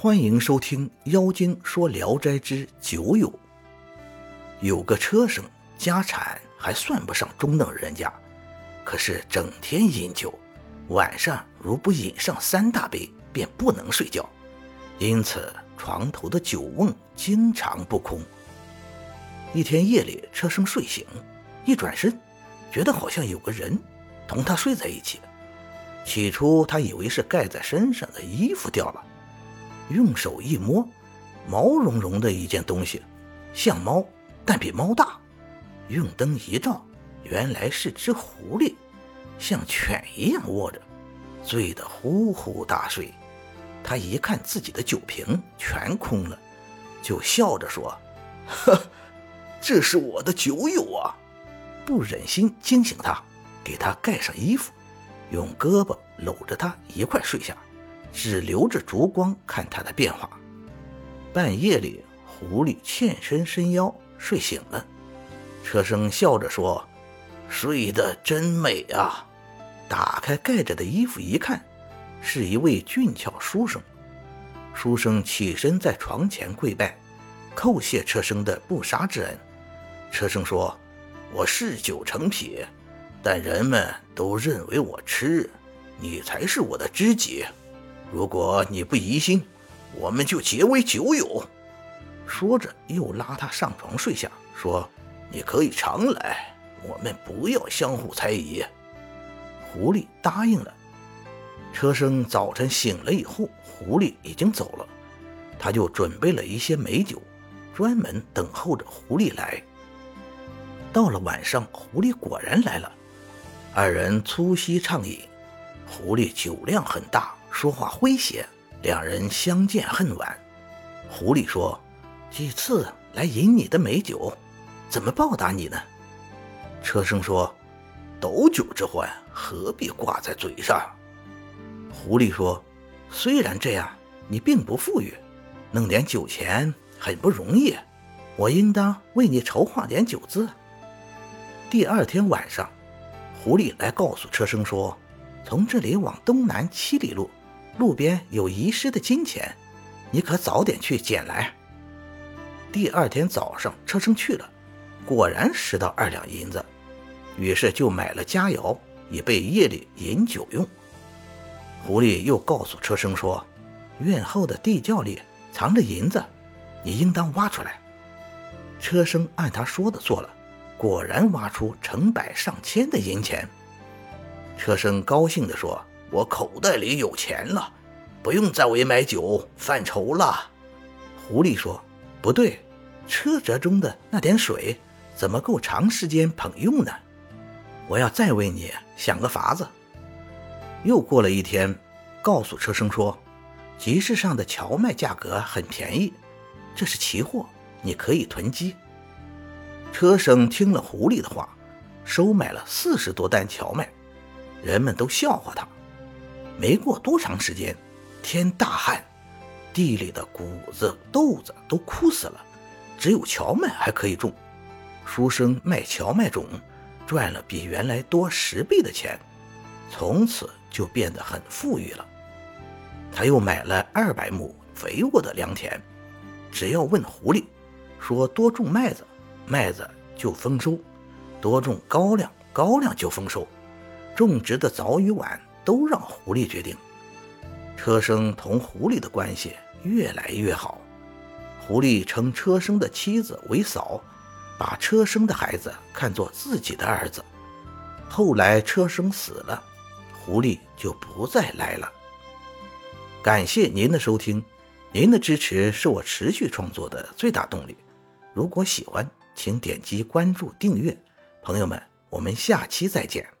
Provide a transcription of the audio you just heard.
欢迎收听《妖精说聊斋之酒友》。有个车生，家产还算不上中等人家，可是整天饮酒，晚上如不饮上三大杯，便不能睡觉，因此床头的酒瓮经常不空。一天夜里，车生睡醒，一转身，觉得好像有个人同他睡在一起。起初他以为是盖在身上的衣服掉了。用手一摸，毛茸茸的一件东西，像猫，但比猫大。用灯一照，原来是只狐狸，像犬一样卧着，醉得呼呼大睡。他一看自己的酒瓶全空了，就笑着说：“呵，这是我的酒友啊！”不忍心惊醒他，给他盖上衣服，用胳膊搂着他一块睡下。只留着烛光看他的变化。半夜里，狐狸欠身伸腰睡醒了，车生笑着说：“睡得真美啊！”打开盖着的衣服一看，是一位俊俏书生。书生起身在床前跪拜，叩谢车生的不杀之恩。车生说：“我嗜酒成癖，但人们都认为我痴，你才是我的知己。”如果你不疑心，我们就结为酒友。说着，又拉他上床睡下，说：“你可以常来，我们不要相互猜疑。”狐狸答应了。车生早晨醒了以后，狐狸已经走了，他就准备了一些美酒，专门等候着狐狸来。到了晚上，狐狸果然来了，二人粗膝畅饮，狐狸酒量很大。说话诙谐，两人相见恨晚。狐狸说：“几次来饮你的美酒，怎么报答你呢？”车生说：“斗酒之欢，何必挂在嘴上？”狐狸说：“虽然这样，你并不富裕，弄点酒钱很不容易，我应当为你筹划点酒资。”第二天晚上，狐狸来告诉车生说：“从这里往东南七里路。”路边有遗失的金钱，你可早点去捡来。第二天早上，车生去了，果然拾到二两银子，于是就买了佳肴，以备夜里饮酒用。狐狸又告诉车生说：“院后的地窖里藏着银子，你应当挖出来。”车生按他说的做了，果然挖出成百上千的银钱。车生高兴地说。我口袋里有钱了，不用再为买酒犯愁了。狐狸说：“不对，车辙中的那点水怎么够长时间捧用呢？我要再为你想个法子。”又过了一天，告诉车生说：“集市上的荞麦价格很便宜，这是奇货，你可以囤积。”车生听了狐狸的话，收买了四十多担荞麦，人们都笑话他。没过多长时间，天大旱，地里的谷子、豆子都枯死了，只有荞麦还可以种。书生卖荞麦种，赚了比原来多十倍的钱，从此就变得很富裕了。他又买了二百亩肥沃的良田，只要问狐狸，说多种麦子，麦子就丰收；多种高粱，高粱就丰收。种植的早与晚。都让狐狸决定。车生同狐狸的关系越来越好，狐狸称车生的妻子为嫂，把车生的孩子看作自己的儿子。后来车生死了，狐狸就不再来了。感谢您的收听，您的支持是我持续创作的最大动力。如果喜欢，请点击关注订阅。朋友们，我们下期再见。